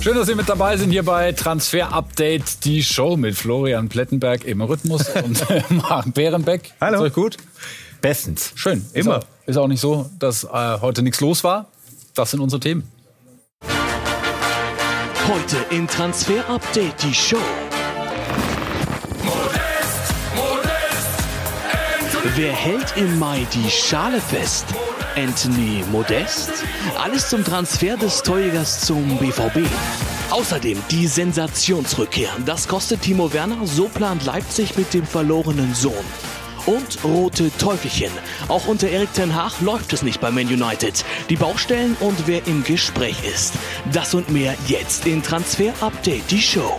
Schön, dass Sie mit dabei sind hier bei Transfer Update, die Show mit Florian Plettenberg im Rhythmus und Marc Bärenbeck. Hallo. Ist euch gut? Bestens. Schön. Immer. Ist auch, ist auch nicht so, dass äh, heute nichts los war. Das sind unsere Themen. Heute in Transfer Update die Show. Wer hält im Mai die Schale fest? Anthony Modest? Alles zum Transfer des Torjägers zum BVB. Außerdem die Sensationsrückkehr. Das kostet Timo Werner, so plant Leipzig mit dem verlorenen Sohn. Und rote Teufelchen. Auch unter Erik Ten Hag läuft es nicht bei Man United. Die Baustellen und wer im Gespräch ist. Das und mehr jetzt in Transfer Update, die Show.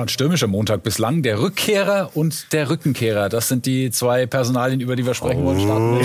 War ein stürmischer Montag bislang. Der Rückkehrer und der Rückenkehrer. Das sind die zwei Personalien, über die wir sprechen wollen. Starten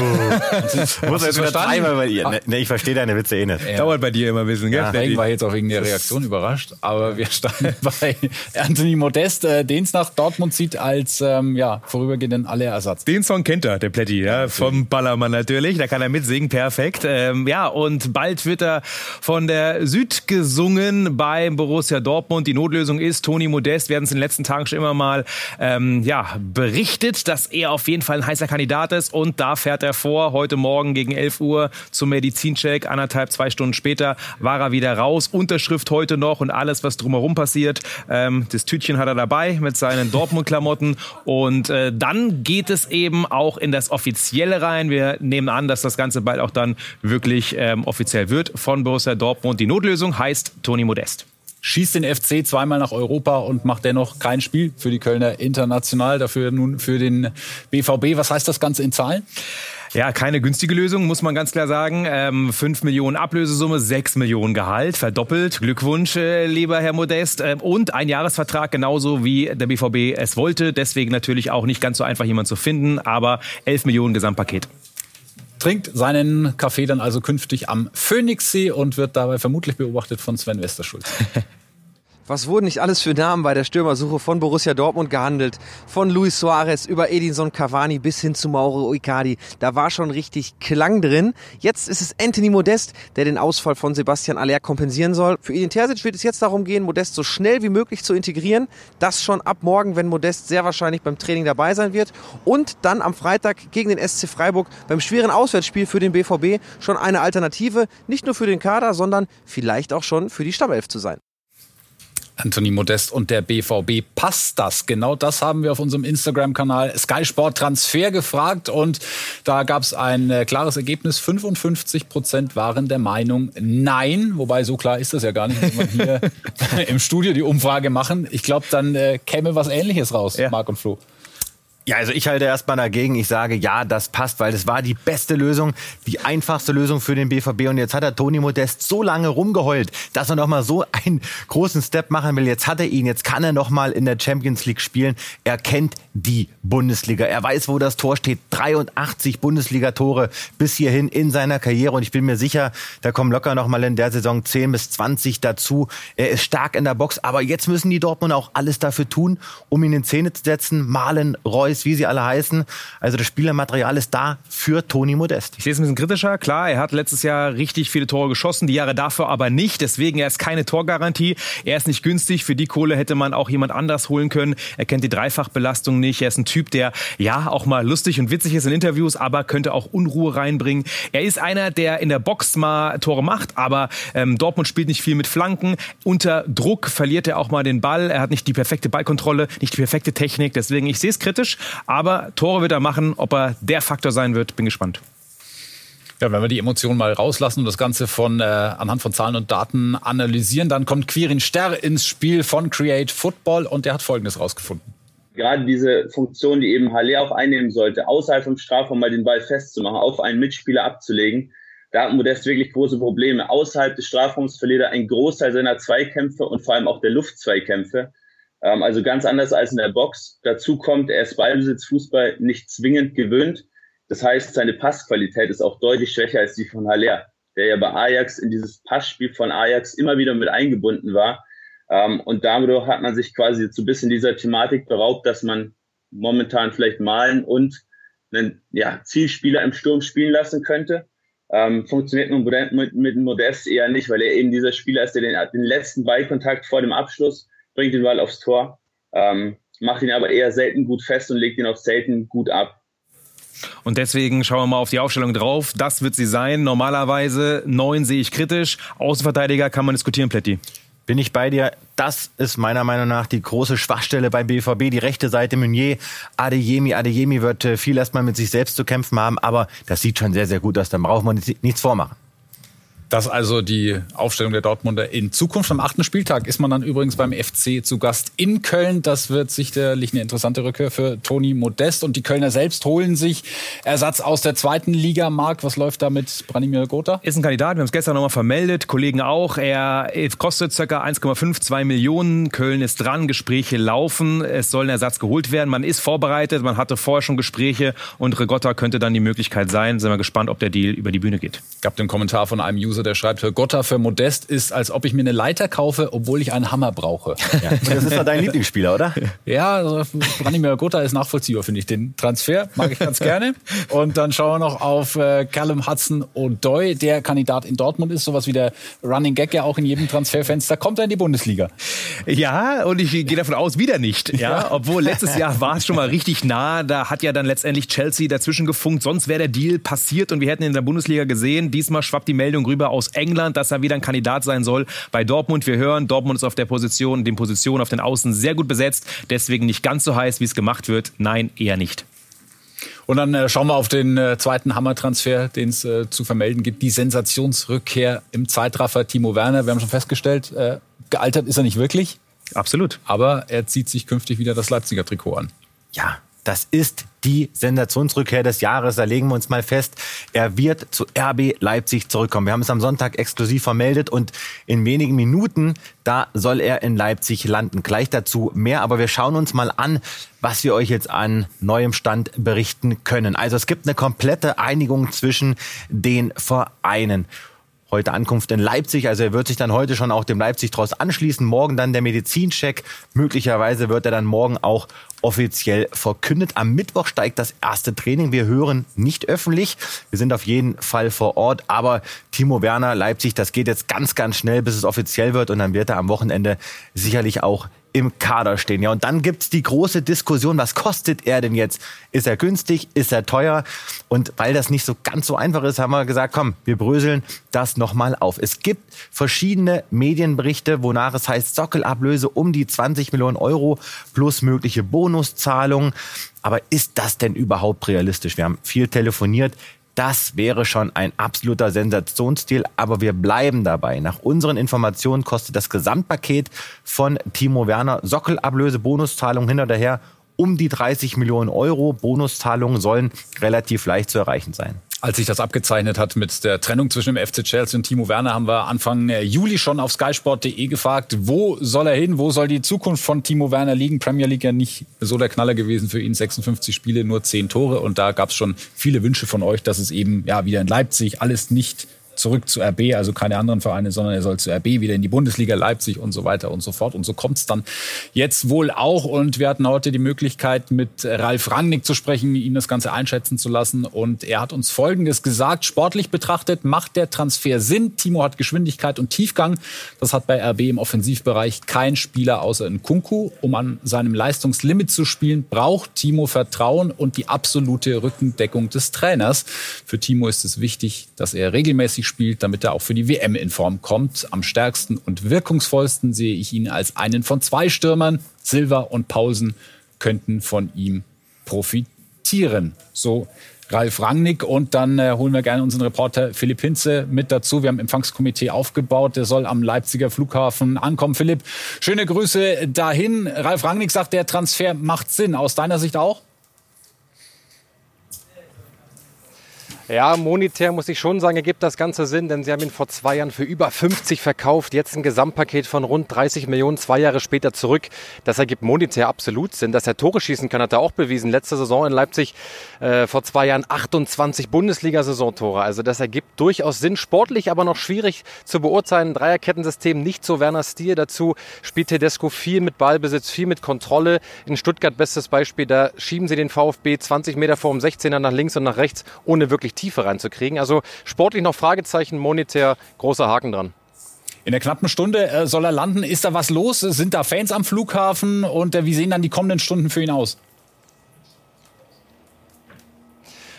wir. Muss jetzt dreimal bei ihr. Ne, ich verstehe deine Witze eh nicht. Dauert bei dir immer ein bisschen, gell? Ja. Deswegen war ich jetzt auch wegen der Reaktion überrascht. Aber wir standen bei Anthony Modest, äh, den es nach Dortmund zieht als ähm, ja, vorübergehenden Allerersatz. Den Song kennt er, der Plätti, ja, vom Ballermann natürlich. Da kann er mitsingen, perfekt. Ähm, ja, und bald wird er von der Süd gesungen beim Borussia Dortmund. Die Notlösung ist Toni Modest. Wir haben es in den letzten Tagen schon immer mal ähm, ja, berichtet, dass er auf jeden Fall ein heißer Kandidat ist. Und da fährt er vor, heute Morgen gegen 11 Uhr zum Medizincheck. Anderthalb, zwei Stunden später war er wieder raus. Unterschrift heute noch und alles, was drumherum passiert. Ähm, das Tütchen hat er dabei mit seinen Dortmund-Klamotten. Und äh, dann geht es eben auch in das Offizielle rein. Wir nehmen an, dass das Ganze bald auch dann wirklich ähm, offiziell wird von Borussia Dortmund. Die Notlösung heißt Toni Modest. Schießt den FC zweimal nach Europa und macht dennoch kein Spiel für die Kölner international, dafür nun für den BVB. Was heißt das Ganze in Zahlen? Ja, keine günstige Lösung, muss man ganz klar sagen. Ähm, 5 Millionen Ablösesumme, 6 Millionen Gehalt, verdoppelt. Glückwunsch, äh, lieber Herr Modest. Ähm, und ein Jahresvertrag, genauso wie der BVB es wollte. Deswegen natürlich auch nicht ganz so einfach, jemanden zu finden, aber 11 Millionen Gesamtpaket. Trinkt seinen Kaffee dann also künftig am Phoenixsee und wird dabei vermutlich beobachtet von Sven Westerschulz. Was wurden nicht alles für Namen bei der Stürmersuche von Borussia Dortmund gehandelt? Von Luis Suarez über Edinson Cavani bis hin zu Mauro Icardi. Da war schon richtig Klang drin. Jetzt ist es Anthony Modest, der den Ausfall von Sebastian Aller kompensieren soll. Für Edin Terzic wird es jetzt darum gehen, Modest so schnell wie möglich zu integrieren. Das schon ab morgen, wenn Modest sehr wahrscheinlich beim Training dabei sein wird. Und dann am Freitag gegen den SC Freiburg beim schweren Auswärtsspiel für den BVB schon eine Alternative. Nicht nur für den Kader, sondern vielleicht auch schon für die Stammelf zu sein. Anthony Modest und der BVB. Passt das? Genau das haben wir auf unserem Instagram-Kanal Sky Sport Transfer gefragt und da gab es ein äh, klares Ergebnis. 55 Prozent waren der Meinung Nein. Wobei so klar ist das ja gar nicht, wenn wir hier im Studio die Umfrage machen. Ich glaube, dann äh, käme was Ähnliches raus, Ja. Marc und Flo. Ja, also ich halte erstmal dagegen. Ich sage, ja, das passt, weil das war die beste Lösung, die einfachste Lösung für den BVB. Und jetzt hat er Toni Modest so lange rumgeheult, dass er noch mal so einen großen Step machen will. Jetzt hat er ihn, jetzt kann er noch mal in der Champions League spielen. Er kennt die Bundesliga. Er weiß, wo das Tor steht. 83 Bundesliga-Tore bis hierhin in seiner Karriere. Und ich bin mir sicher, da kommen locker noch mal in der Saison 10 bis 20 dazu. Er ist stark in der Box. Aber jetzt müssen die Dortmund auch alles dafür tun, um ihn in Szene zu setzen. Malen, Reus, wie sie alle heißen. Also das Spielermaterial ist da für Toni Modest. Ich sehe es ein bisschen kritischer. Klar, er hat letztes Jahr richtig viele Tore geschossen, die Jahre dafür aber nicht. Deswegen, er ist keine Torgarantie. Er ist nicht günstig. Für die Kohle hätte man auch jemand anders holen können. Er kennt die Dreifachbelastung nicht. Er ist ein Typ, der ja auch mal lustig und witzig ist in Interviews, aber könnte auch Unruhe reinbringen. Er ist einer, der in der Box mal Tore macht, aber ähm, Dortmund spielt nicht viel mit Flanken. Unter Druck verliert er auch mal den Ball. Er hat nicht die perfekte Ballkontrolle, nicht die perfekte Technik. Deswegen, ich sehe es kritisch, aber Tore wird er machen. Ob er der Faktor sein wird, bin gespannt. Ja, wenn wir die Emotionen mal rauslassen und das Ganze von, äh, anhand von Zahlen und Daten analysieren, dann kommt Quirin Sterr ins Spiel von Create Football und der hat Folgendes rausgefunden. gerade diese Funktion, die eben Halle auch einnehmen sollte, außerhalb vom Strafraum mal den Ball festzumachen, auf einen Mitspieler abzulegen, da hat Modest wirklich große Probleme. Außerhalb des Strafraums verliert er einen Großteil seiner Zweikämpfe und vor allem auch der Luftzweikämpfe. Ähm, also ganz anders als in der Box. Dazu kommt, er ist Ballbesitzfußball nicht zwingend gewöhnt. Das heißt, seine Passqualität ist auch deutlich schwächer als die von Haller, der ja bei Ajax in dieses Passspiel von Ajax immer wieder mit eingebunden war. Ähm, und dadurch hat man sich quasi so ein bisschen dieser Thematik beraubt, dass man momentan vielleicht malen und einen ja, Zielspieler im Sturm spielen lassen könnte. Ähm, funktioniert mit, mit, mit Modest eher nicht, weil er eben dieser Spieler ist, der den, den letzten Ballkontakt vor dem Abschluss bringt den Ball aufs Tor, ähm, macht ihn aber eher selten gut fest und legt ihn auch selten gut ab. Und deswegen schauen wir mal auf die Aufstellung drauf. Das wird sie sein. Normalerweise neun sehe ich kritisch. Außenverteidiger kann man diskutieren, Plätti. Bin ich bei dir. Das ist meiner Meinung nach die große Schwachstelle bei BVB. Die rechte Seite Meunier, Adeyemi. Adeyemi wird äh, viel erstmal mit sich selbst zu kämpfen haben, aber das sieht schon sehr, sehr gut aus. Da brauchen wir nichts vormachen. Das also die Aufstellung der Dortmunder in Zukunft. Am achten Spieltag ist man dann übrigens beim FC zu Gast in Köln. Das wird sicherlich eine interessante Rückkehr für Toni Modest. Und die Kölner selbst holen sich Ersatz aus der zweiten Liga. Marc, was läuft da mit Branimir Gotha? Ist ein Kandidat. Wir haben es gestern nochmal vermeldet. Kollegen auch. Er kostet ca. 1,52 Millionen. Köln ist dran. Gespräche laufen. Es soll ein Ersatz geholt werden. Man ist vorbereitet. Man hatte vorher schon Gespräche. Und Regotta könnte dann die Möglichkeit sein. Sind wir gespannt, ob der Deal über die Bühne geht. Gab den Kommentar von einem User User, der schreibt, für Gotta für Modest ist, als ob ich mir eine Leiter kaufe, obwohl ich einen Hammer brauche. Ja. Das ist doch dein Lieblingsspieler, oder? Ja, also Branimir Gotta ist nachvollziehbar, finde ich. Den Transfer mag ich ganz gerne. Und dann schauen wir noch auf äh, Callum Hudson O'Doy, der Kandidat in Dortmund ist, sowas wie der Running Gag ja auch in jedem Transferfenster. Kommt er in die Bundesliga? Ja, und ich gehe davon aus, wieder nicht. Ja, ja. obwohl letztes Jahr war es schon mal richtig nah. Da hat ja dann letztendlich Chelsea dazwischen gefunkt. Sonst wäre der Deal passiert und wir hätten ihn in der Bundesliga gesehen. Diesmal schwappt die Meldung rüber Spieler aus England, dass er wieder ein Kandidat sein soll bei Dortmund. Wir hören, Dortmund ist auf der Position, den Positionen auf den Außen sehr gut besetzt. Deswegen nicht ganz so heiß, wie es gemacht wird. Nein, eher nicht. Und dann äh, schauen wir auf den äh, zweiten Hammertransfer, den es äh, zu vermelden gibt. Die Sensationsrückkehr im Zeitraffer Timo Werner. Wir haben schon festgestellt, gealtert ist er nicht wirklich. Absolut. Aber er zieht sich künftig wieder das Leipziger Trikot an. Ja, das ist die Sensationsrückkehr des Jahres. Da legen wir uns mal fest. Er wird zu RB Leipzig zurückkommen. Wir haben es am Sonntag exklusiv vermeldet und in wenigen Minuten, da soll er in Leipzig landen. Gleich dazu mehr, aber wir schauen uns mal an, was wir euch jetzt an neuem Stand berichten können. Also es gibt eine komplette Einigung zwischen den Vereinen heute Ankunft in Leipzig. Also er wird sich dann heute schon auch dem Leipzig Tross anschließen. Morgen dann der Medizincheck. Möglicherweise wird er dann morgen auch offiziell verkündet. Am Mittwoch steigt das erste Training. Wir hören nicht öffentlich. Wir sind auf jeden Fall vor Ort. Aber Timo Werner, Leipzig, das geht jetzt ganz, ganz schnell, bis es offiziell wird. Und dann wird er am Wochenende sicherlich auch im Kader stehen. Ja, und dann gibt's die große Diskussion, was kostet er denn jetzt? Ist er günstig? Ist er teuer? Und weil das nicht so ganz so einfach ist, haben wir gesagt, komm, wir bröseln das nochmal auf. Es gibt verschiedene Medienberichte, wonach es heißt, Sockelablöse um die 20 Millionen Euro plus mögliche Bonuszahlungen. Aber ist das denn überhaupt realistisch? Wir haben viel telefoniert. Das wäre schon ein absoluter Sensationsstil, aber wir bleiben dabei. Nach unseren Informationen kostet das Gesamtpaket von Timo Werner Sockelablöse, Bonuszahlung hinterher um die 30 Millionen Euro. Bonuszahlungen sollen relativ leicht zu erreichen sein. Als sich das abgezeichnet hat mit der Trennung zwischen dem FC Chelsea und Timo Werner, haben wir Anfang Juli schon auf skysport.de gefragt, wo soll er hin, wo soll die Zukunft von Timo Werner liegen? Premier League ja nicht so der Knaller gewesen für ihn, 56 Spiele, nur 10 Tore. Und da gab es schon viele Wünsche von euch, dass es eben ja wieder in Leipzig alles nicht zurück zu RB, also keine anderen Vereine, sondern er soll zu RB wieder in die Bundesliga Leipzig und so weiter und so fort. Und so kommt es dann jetzt wohl auch. Und wir hatten heute die Möglichkeit, mit Ralf Rangnick zu sprechen, ihn das Ganze einschätzen zu lassen. Und er hat uns Folgendes gesagt. Sportlich betrachtet macht der Transfer Sinn. Timo hat Geschwindigkeit und Tiefgang. Das hat bei RB im Offensivbereich kein Spieler außer Nkunku. Um an seinem Leistungslimit zu spielen, braucht Timo Vertrauen und die absolute Rückendeckung des Trainers. Für Timo ist es wichtig, dass er regelmäßig spielt, damit er auch für die WM in Form kommt. Am stärksten und wirkungsvollsten sehe ich ihn als einen von zwei Stürmern. Silva und Pausen könnten von ihm profitieren. So Ralf Rangnick und dann äh, holen wir gerne unseren Reporter Philipp Hinze mit dazu. Wir haben Empfangskomitee aufgebaut, der soll am Leipziger Flughafen ankommen. Philipp, schöne Grüße dahin. Ralf Rangnick sagt, der Transfer macht Sinn. Aus deiner Sicht auch? Ja, monetär muss ich schon sagen, ergibt das Ganze Sinn, denn sie haben ihn vor zwei Jahren für über 50 verkauft. Jetzt ein Gesamtpaket von rund 30 Millionen, zwei Jahre später zurück. Das ergibt monetär absolut Sinn. Dass er Tore schießen kann, hat er auch bewiesen. Letzte Saison in Leipzig äh, vor zwei Jahren 28 Bundesliga-Saisontore. Also das ergibt durchaus Sinn. Sportlich aber noch schwierig zu beurteilen. Dreierkettensystem nicht so Werner Stil. Dazu spielt Tedesco viel mit Ballbesitz, viel mit Kontrolle. In Stuttgart bestes Beispiel, da schieben sie den VfB 20 Meter vor dem 16er nach links und nach rechts, ohne wirklich Tiefe reinzukriegen. Also sportlich noch Fragezeichen, monetär großer Haken dran. In der knappen Stunde äh, soll er landen. Ist da was los? Sind da Fans am Flughafen? Und äh, wie sehen dann die kommenden Stunden für ihn aus?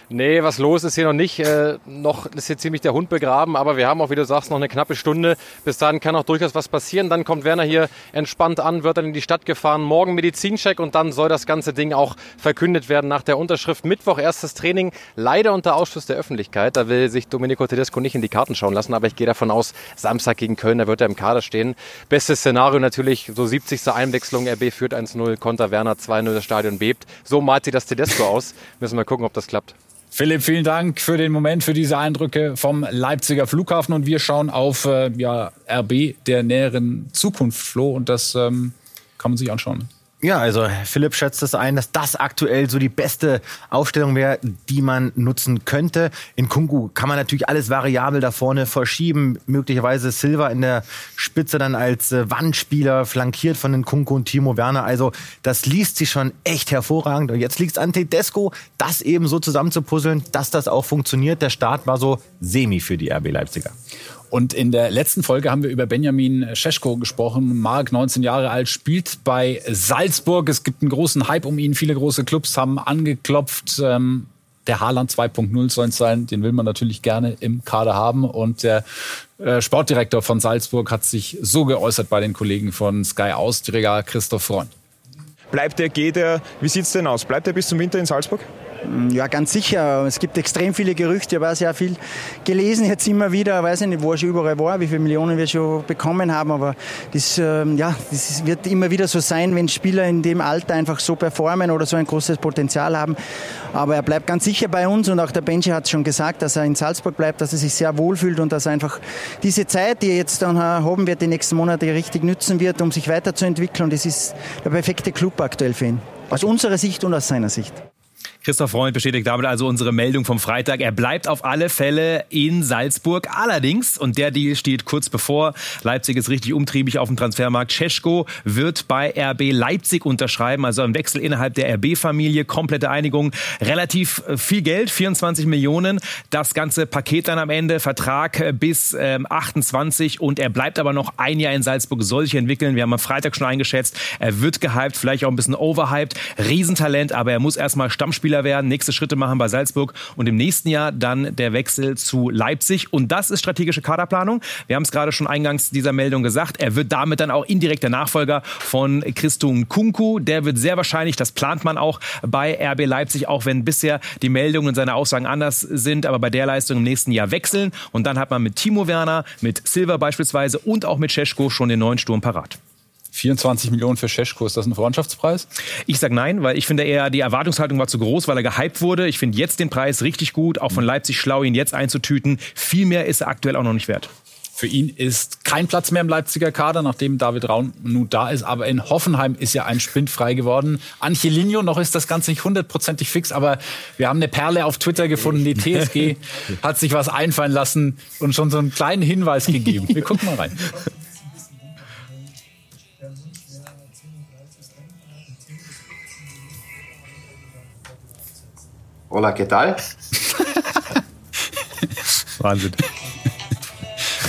Nee, was los ist hier noch nicht. Äh, noch ist hier ziemlich der Hund begraben, aber wir haben auch, wie du sagst, noch eine knappe Stunde. Bis dahin kann auch durchaus was passieren. Dann kommt Werner hier entspannt an, wird dann in die Stadt gefahren. Morgen Medizincheck und dann soll das ganze Ding auch verkündet werden nach der Unterschrift. Mittwoch erstes Training, leider unter Ausschluss der Öffentlichkeit. Da will sich Domenico Tedesco nicht in die Karten schauen lassen, aber ich gehe davon aus, Samstag gegen Köln, da wird er im Kader stehen. Bestes Szenario natürlich, so 70. Einwechslung, RB führt 1-0, Konter Werner 2-0, das Stadion bebt. So malt sich das Tedesco aus. Müssen wir gucken, ob das klappt. Philipp, vielen Dank für den Moment, für diese Eindrücke vom Leipziger Flughafen. Und wir schauen auf äh, ja, RB der näheren Zukunft, Flo. Und das ähm, kann man sich anschauen. Ja, also Philipp schätzt es ein, dass das aktuell so die beste Aufstellung wäre, die man nutzen könnte. In Kungu kann man natürlich alles variabel da vorne verschieben. Möglicherweise Silva in der Spitze dann als äh, Wandspieler, flankiert von den Kunku und Timo Werner. Also das liest sich schon echt hervorragend. Und jetzt liegt es an Tedesco, das eben so zusammenzupuzzeln, dass das auch funktioniert. Der Start war so semi für die RB Leipziger. Und in der letzten Folge haben wir über Benjamin Scheschko gesprochen. Mark, 19 Jahre alt, spielt bei Salzburg. Es gibt einen großen Hype um ihn. Viele große Clubs haben angeklopft. Ähm, der Haaland 2.0 soll es sein. Den will man natürlich gerne im Kader haben. Und der äh, Sportdirektor von Salzburg hat sich so geäußert bei den Kollegen von Sky Austria, Christoph Freund. Bleibt er, geht er? Wie sieht es denn aus? Bleibt er bis zum Winter in Salzburg? Ja, ganz sicher. Es gibt extrem viele Gerüchte. Ich habe sehr viel gelesen jetzt immer wieder. Ich weiß nicht, wo er schon überall war, wie viele Millionen wir schon bekommen haben. Aber das, ähm, ja, das wird immer wieder so sein, wenn Spieler in dem Alter einfach so performen oder so ein großes Potenzial haben. Aber er bleibt ganz sicher bei uns und auch der Benji hat schon gesagt, dass er in Salzburg bleibt, dass er sich sehr wohlfühlt und dass er einfach diese Zeit, die er jetzt dann haben wird, die nächsten Monate richtig nützen wird, um sich weiterzuentwickeln. Und das ist der perfekte Club aktuell für ihn. Aus unserer Sicht und aus seiner Sicht. Christoph Freund bestätigt damit also unsere Meldung vom Freitag. Er bleibt auf alle Fälle in Salzburg. Allerdings, und der Deal steht kurz bevor, Leipzig ist richtig umtriebig auf dem Transfermarkt. Cesko wird bei RB Leipzig unterschreiben, also ein Wechsel innerhalb der RB-Familie, komplette Einigung, relativ äh, viel Geld, 24 Millionen. Das ganze Paket dann am Ende, Vertrag äh, bis ähm, 28 und er bleibt aber noch ein Jahr in Salzburg, soll sich entwickeln. Wir haben am Freitag schon eingeschätzt, er wird gehypt, vielleicht auch ein bisschen overhyped. Riesentalent, aber er muss erstmal Stammspieler Spieler werden, nächste Schritte machen bei Salzburg und im nächsten Jahr dann der Wechsel zu Leipzig. Und das ist strategische Kaderplanung. Wir haben es gerade schon eingangs dieser Meldung gesagt. Er wird damit dann auch indirekt der Nachfolger von Christo Kunku. Der wird sehr wahrscheinlich, das plant man auch bei RB Leipzig, auch wenn bisher die Meldungen und seine Aussagen anders sind, aber bei der Leistung im nächsten Jahr wechseln. Und dann hat man mit Timo Werner, mit Silva beispielsweise und auch mit Cesko schon den neuen Sturm parat. 24 Millionen für Scheschko, ist das ein Freundschaftspreis? Ich sage nein, weil ich finde eher, die Erwartungshaltung war zu groß, weil er gehypt wurde. Ich finde jetzt den Preis richtig gut, auch von Leipzig schlau, ihn jetzt einzutüten. Viel mehr ist er aktuell auch noch nicht wert. Für ihn ist kein Platz mehr im Leipziger Kader, nachdem David Raun nun da ist. Aber in Hoffenheim ist ja ein Spind frei geworden. Angelino, noch ist das Ganze nicht hundertprozentig fix, aber wir haben eine Perle auf Twitter gefunden. Die TSG hat sich was einfallen lassen und schon so einen kleinen Hinweis gegeben. Wir gucken mal rein. Hola, ¿qué tal? Wahnsinn.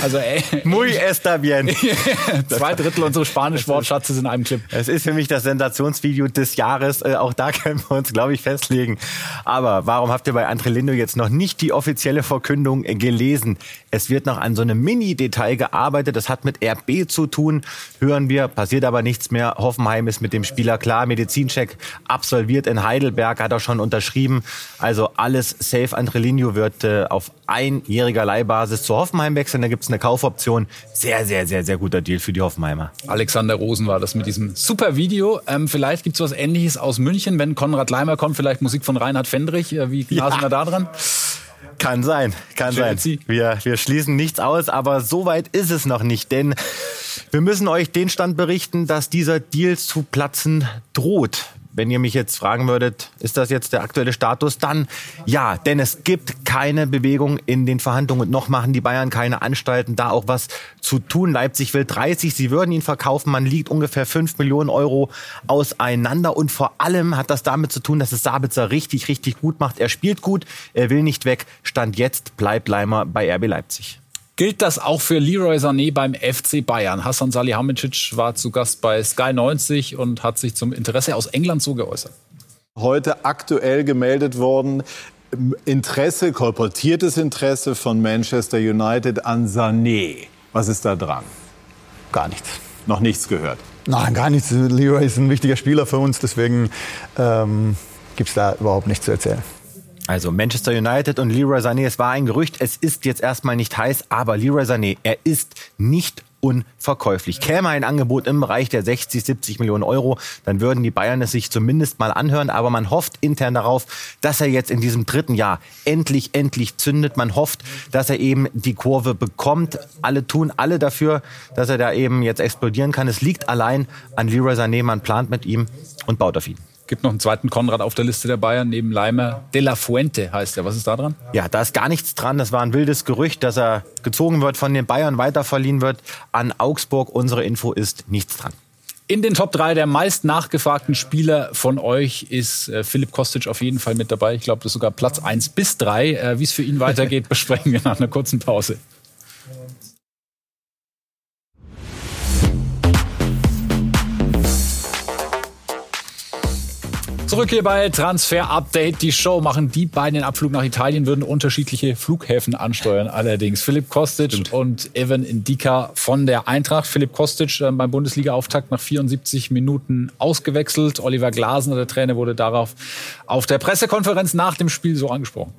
Also ey. Muy está bien. Zwei Drittel unseres Spanisch-Wortschatzes in einem Clip. Es ist für mich das Sensationsvideo des Jahres. Äh, auch da können wir uns, glaube ich, festlegen. Aber warum habt ihr bei Andre Lindo jetzt noch nicht die offizielle Verkündung gelesen? Es wird noch an so einem Mini-Detail gearbeitet. Das hat mit RB zu tun. Hören wir, passiert aber nichts mehr. Hoffenheim ist mit dem Spieler klar. Medizincheck absolviert in Heidelberg, hat er schon unterschrieben. Also alles safe. Andre Lindo wird äh, auf einjähriger Leihbasis zu Hoffenheim wechseln. Da gibt es eine Kaufoption. Sehr, sehr, sehr, sehr guter Deal für die Hoffenheimer. Alexander Rosen war das mit diesem super Video. Ähm, vielleicht gibt es was Ähnliches aus München, wenn Konrad Leimer kommt. Vielleicht Musik von Reinhard Fendrich. Äh, wie nah ja. sind wir da dran? Kann sein, kann Chelsea. sein. Wir, wir schließen nichts aus, aber so weit ist es noch nicht, denn wir müssen euch den Stand berichten, dass dieser Deal zu platzen droht. Wenn ihr mich jetzt fragen würdet, ist das jetzt der aktuelle Status, dann ja, denn es gibt keine Bewegung in den Verhandlungen und noch machen die Bayern keine Anstalten, da auch was zu tun. Leipzig will 30, sie würden ihn verkaufen, man liegt ungefähr 5 Millionen Euro auseinander und vor allem hat das damit zu tun, dass es Sabitzer richtig, richtig gut macht. Er spielt gut, er will nicht weg. Stand jetzt bleibt Leimer bei RB Leipzig. Gilt das auch für Leroy Sané beim FC Bayern? Hassan Salihamidzic war zu Gast bei Sky 90 und hat sich zum Interesse aus England so geäußert. Heute aktuell gemeldet worden, Interesse, kolportiertes Interesse von Manchester United an Sané. Was ist da dran? Gar nichts. Noch nichts gehört. Nein, gar nichts. Leroy ist ein wichtiger Spieler für uns, deswegen ähm, gibt es da überhaupt nichts zu erzählen. Also Manchester United und Leroy Sané, es war ein Gerücht, es ist jetzt erstmal nicht heiß, aber Leroy Sané, er ist nicht unverkäuflich. Käme ein Angebot im Bereich der 60, 70 Millionen Euro, dann würden die Bayern es sich zumindest mal anhören. Aber man hofft intern darauf, dass er jetzt in diesem dritten Jahr endlich, endlich zündet. Man hofft, dass er eben die Kurve bekommt. Alle tun alle dafür, dass er da eben jetzt explodieren kann. Es liegt allein an Leroy Sané. Man plant mit ihm und baut auf ihn. Gibt noch einen zweiten Konrad auf der Liste der Bayern, neben Leimer. De La Fuente heißt er. Was ist da dran? Ja, da ist gar nichts dran. Das war ein wildes Gerücht, dass er gezogen wird, von den Bayern weiterverliehen wird an Augsburg. Unsere Info ist nichts dran. In den Top 3 der meist nachgefragten Spieler von euch ist äh, Philipp Kostic auf jeden Fall mit dabei. Ich glaube, das ist sogar Platz 1 bis 3. Äh, Wie es für ihn weitergeht, besprechen wir nach einer kurzen Pause. Zurück hier bei Transfer Update. Die Show machen die beiden den Abflug nach Italien, würden unterschiedliche Flughäfen ansteuern. Allerdings Philipp Kostic Stimmt. und Evan Indika von der Eintracht. Philipp Kostic äh, beim Bundesliga-Auftakt nach 74 Minuten ausgewechselt. Oliver Glasner, der Trainer, wurde darauf auf der Pressekonferenz nach dem Spiel so angesprochen.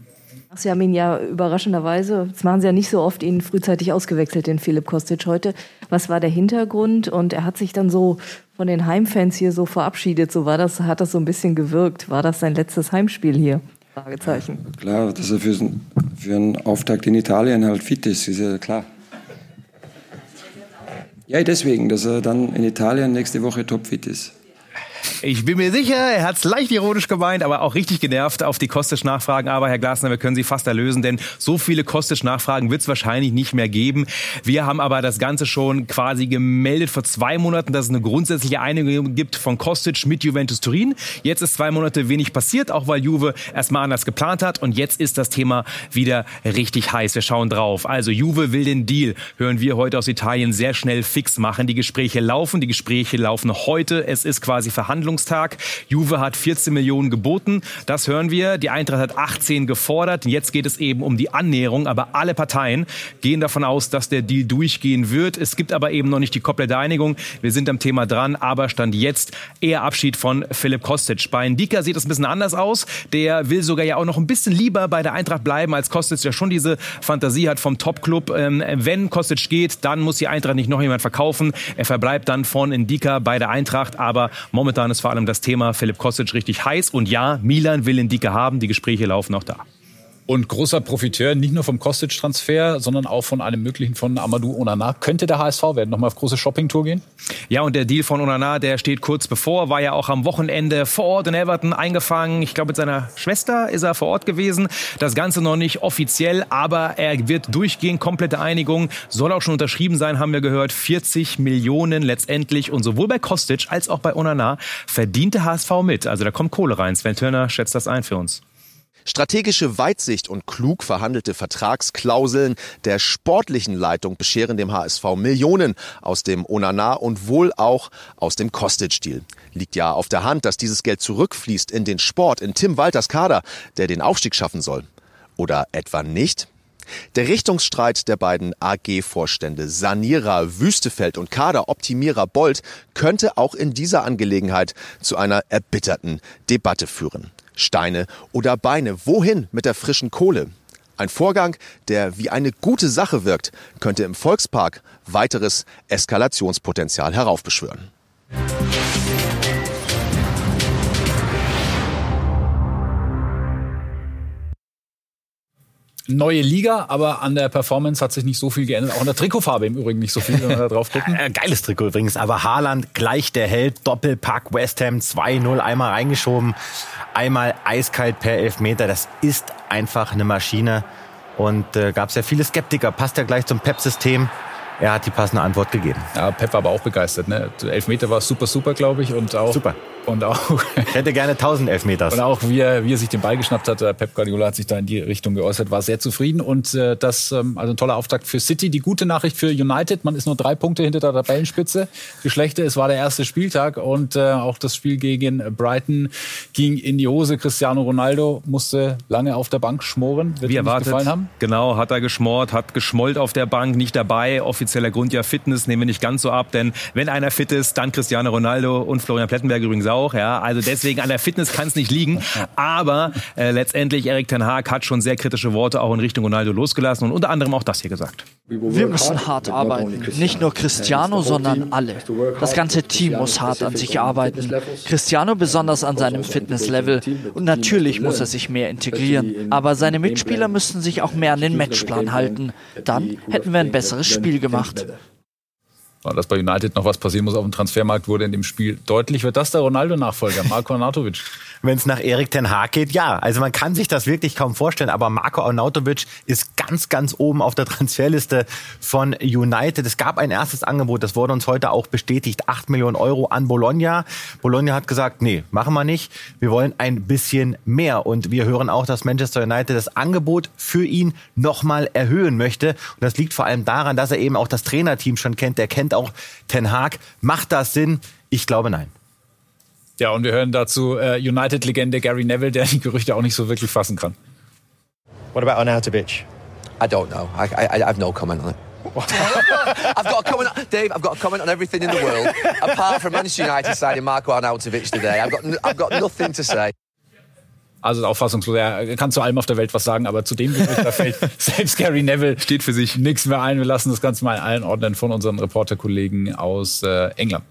Sie haben ihn ja überraschenderweise, das machen Sie ja nicht so oft, ihn frühzeitig ausgewechselt, den Philipp Kostic heute. Was war der Hintergrund? Und er hat sich dann so von den Heimfans hier so verabschiedet. So war das, hat das so ein bisschen gewirkt. War das sein letztes Heimspiel hier? Fragezeichen. Ja, klar, dass er für, für einen Auftakt in Italien halt fit ist, ist ja klar. Ja, deswegen, dass er dann in Italien nächste Woche topfit ist. Ich bin mir sicher, er hat es leicht ironisch gemeint, aber auch richtig genervt auf die Kostic-Nachfragen. Aber Herr Glasner, wir können Sie fast erlösen, denn so viele Kostic-Nachfragen wird es wahrscheinlich nicht mehr geben. Wir haben aber das Ganze schon quasi gemeldet vor zwei Monaten, dass es eine grundsätzliche Einigung gibt von Kostic mit Juventus Turin. Jetzt ist zwei Monate wenig passiert, auch weil Juve erstmal anders geplant hat. Und jetzt ist das Thema wieder richtig heiß. Wir schauen drauf. Also Juve will den Deal, hören wir heute aus Italien, sehr schnell fix machen. Die Gespräche laufen, die Gespräche laufen heute. Es ist quasi Verhandlung Verhandlungstag. Juve hat 14 Millionen geboten. Das hören wir. Die Eintracht hat 18 gefordert. Jetzt geht es eben um die Annäherung. Aber alle Parteien gehen davon aus, dass der Deal durchgehen wird. Es gibt aber eben noch nicht die komplette Einigung. Wir sind am Thema dran. Aber stand jetzt eher Abschied von Philipp Kostic. Bei Ndika sieht es ein bisschen anders aus. Der will sogar ja auch noch ein bisschen lieber bei der Eintracht bleiben, als Kostic der schon diese Fantasie hat vom Top-Club. Ähm, wenn Kostic geht, dann muss die Eintracht nicht noch jemand verkaufen. Er verbleibt dann von Ndika bei der Eintracht. Aber momentan ist ist vor allem das Thema Philipp Kostic richtig heiß. Und ja, Milan will ihn dicke haben. Die Gespräche laufen auch da. Und großer Profiteur nicht nur vom Kostic-Transfer, sondern auch von einem möglichen von Amadou Onana. Könnte der HSV werden? Nochmal auf große Shoppingtour gehen? Ja, und der Deal von Onana, der steht kurz bevor, war ja auch am Wochenende vor Ort in Everton eingefangen. Ich glaube, mit seiner Schwester ist er vor Ort gewesen. Das Ganze noch nicht offiziell, aber er wird durchgehen. Komplette Einigung. Soll auch schon unterschrieben sein, haben wir gehört. 40 Millionen letztendlich. Und sowohl bei Kostic als auch bei Onana verdient der HSV mit. Also da kommt Kohle rein. Sven Turner schätzt das ein für uns. Strategische Weitsicht und klug verhandelte Vertragsklauseln der sportlichen Leitung bescheren dem HSV Millionen aus dem Onana und wohl auch aus dem Kostic-Deal. Liegt ja auf der Hand, dass dieses Geld zurückfließt in den Sport, in Tim Walters Kader, der den Aufstieg schaffen soll. Oder etwa nicht? Der Richtungsstreit der beiden AG-Vorstände Sanierer Wüstefeld und Kaderoptimierer Bold könnte auch in dieser Angelegenheit zu einer erbitterten Debatte führen. Steine oder Beine. Wohin mit der frischen Kohle? Ein Vorgang, der wie eine gute Sache wirkt, könnte im Volkspark weiteres Eskalationspotenzial heraufbeschwören. Neue Liga, aber an der Performance hat sich nicht so viel geändert. Auch in der Trikotfarbe im Übrigen nicht so viel, wenn wir da drauf gucken. Äh, geiles Trikot übrigens, aber Haaland gleich der Held, Doppelpack, West Ham 2-0, einmal reingeschoben, einmal eiskalt per Elfmeter. Das ist einfach eine Maschine. Und äh, gab es ja viele Skeptiker, passt ja gleich zum Pep-System. Er hat die passende Antwort gegeben. Ja, Pep war aber auch begeistert. Ne? Elfmeter war super, super, glaube ich. Und auch, Super. Und auch, Ich hätte gerne 1000 Elfmeters. und auch wie, er, wie er sich den Ball geschnappt hat, äh, Pep Guardiola hat sich da in die Richtung geäußert, war sehr zufrieden. Und äh, das, ähm, also ein toller Auftakt für City. Die gute Nachricht für United, man ist nur drei Punkte hinter der Tabellenspitze. Die schlechte, es war der erste Spieltag und äh, auch das Spiel gegen Brighton ging in die Hose. Cristiano Ronaldo musste lange auf der Bank schmoren. Wird Wie erwartet. gefallen haben. Genau, hat er geschmort, hat geschmollt auf der Bank, nicht dabei. Offizieller Grund ja Fitness, nehmen wir nicht ganz so ab, denn wenn einer fit ist, dann Cristiano Ronaldo und Florian Plettenberg übrigens auch. Ja, also deswegen an der Fitness kann es nicht liegen. Aber äh, letztendlich Erik Ten Haag hat schon sehr kritische Worte auch in Richtung Ronaldo losgelassen und unter anderem auch das hier gesagt. Wir müssen hart arbeiten. Nicht nur Cristiano, sondern alle. Das ganze Team muss hart an sich arbeiten. Cristiano besonders an seinem Fitnesslevel. Und natürlich muss er sich mehr integrieren. Aber seine Mitspieler müssten sich auch mehr an den Matchplan halten. Dann hätten wir ein besseres Spiel gemacht. Ja, Dass bei United noch was passieren muss auf dem Transfermarkt, wurde in dem Spiel deutlich. Wird das der Ronaldo-Nachfolger, Marko Arnautovic? Wenn es nach Erik Ten Haag geht, ja. Also man kann sich das wirklich kaum vorstellen, aber Marco Arnautovic ist ganz, ganz oben auf der Transferliste von United. Es gab ein erstes Angebot, das wurde uns heute auch bestätigt, 8 Millionen Euro an Bologna. Bologna hat gesagt, nee, machen wir nicht. Wir wollen ein bisschen mehr. Und wir hören auch, dass Manchester United das Angebot für ihn nochmal erhöhen möchte. Und das liegt vor allem daran, dass er eben auch das Trainerteam schon kennt. Der kennt Ten Haag. Macht das Sinn? Ich glaube nein. Ja, und wir hören dazu äh, United-Legende Gary Neville, der die Gerüchte auch nicht so wirklich fassen kann. What about Arnautovic? I don't know. I, I, I have no comment on it. I've got a comment, Dave. I've got a comment on everything in the world, apart from Manchester United signing Marco Arnautovic today. I've got, I've got nothing to say. Also auffassungslos. Er kann zu allem auf der Welt was sagen, aber zu dem da fällt selbst Gary Neville Steht für sich. nichts mehr ein. Wir lassen das Ganze mal einordnen von unseren Reporterkollegen aus äh, England.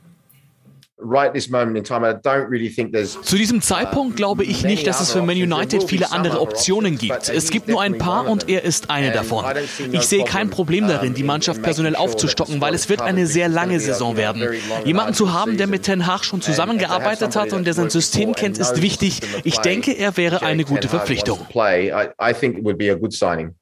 Zu diesem Zeitpunkt glaube ich nicht, dass es für Man United viele andere Optionen gibt. Es gibt nur ein paar und er ist eine davon. Ich sehe kein Problem darin, die Mannschaft personell aufzustocken, weil es wird eine sehr lange Saison werden. Jemanden zu haben, der mit Ten Hag schon zusammengearbeitet hat und der sein System kennt, ist wichtig. Ich denke, er wäre eine gute Verpflichtung. Play, I, I think it would be a good signing.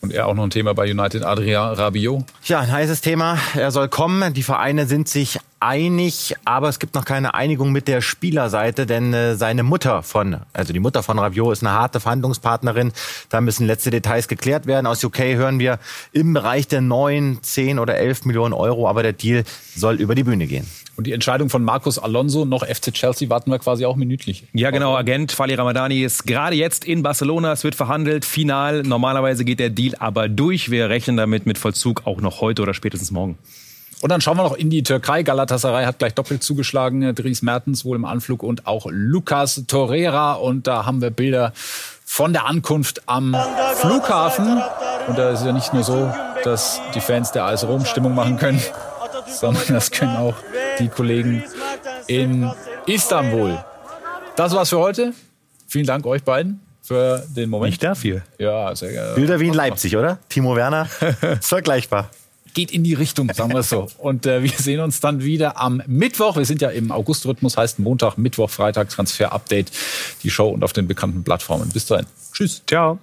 Und er auch noch ein Thema bei United, Adrian Rabiot. Ja, ein heißes Thema. Er soll kommen. Die Vereine sind sich einig, aber es gibt noch keine Einigung mit der Spielerseite, denn äh, seine Mutter von, also die Mutter von Rabiot ist eine harte Verhandlungspartnerin. Da müssen letzte Details geklärt werden. Aus UK hören wir im Bereich der 9, 10 oder 11 Millionen Euro, aber der Deal soll über die Bühne gehen. Und die Entscheidung von Marcus Alonso, noch FC Chelsea, warten wir quasi auch minütlich. Ja, genau. Agent Fali Ramadani ist gerade jetzt in Barcelona. Es wird verhandelt, final. Normalerweise geht der Deal aber durch. Wir rechnen damit mit Vollzug auch noch heute oder spätestens morgen. Und dann schauen wir noch in die Türkei. Galatasaray hat gleich doppelt zugeschlagen. Dries Mertens wohl im Anflug und auch Lukas Torreira. Und da haben wir Bilder von der Ankunft am Flughafen. Und da ist es ja nicht nur so, dass die Fans der AS Rom Stimmung machen können, sondern das können auch die Kollegen in Istanbul. Das war's für heute. Vielen Dank euch beiden für den Moment. Nicht dafür. Ja, sehr gerne. Bilder wie in Leipzig, oder? Timo Werner, ist vergleichbar geht in die Richtung, sagen wir es so. Und äh, wir sehen uns dann wieder am Mittwoch. Wir sind ja im August-Rhythmus, heißt Montag, Mittwoch, Freitag, Transfer-Update, die Show und auf den bekannten Plattformen. Bis dahin. Tschüss. Ciao.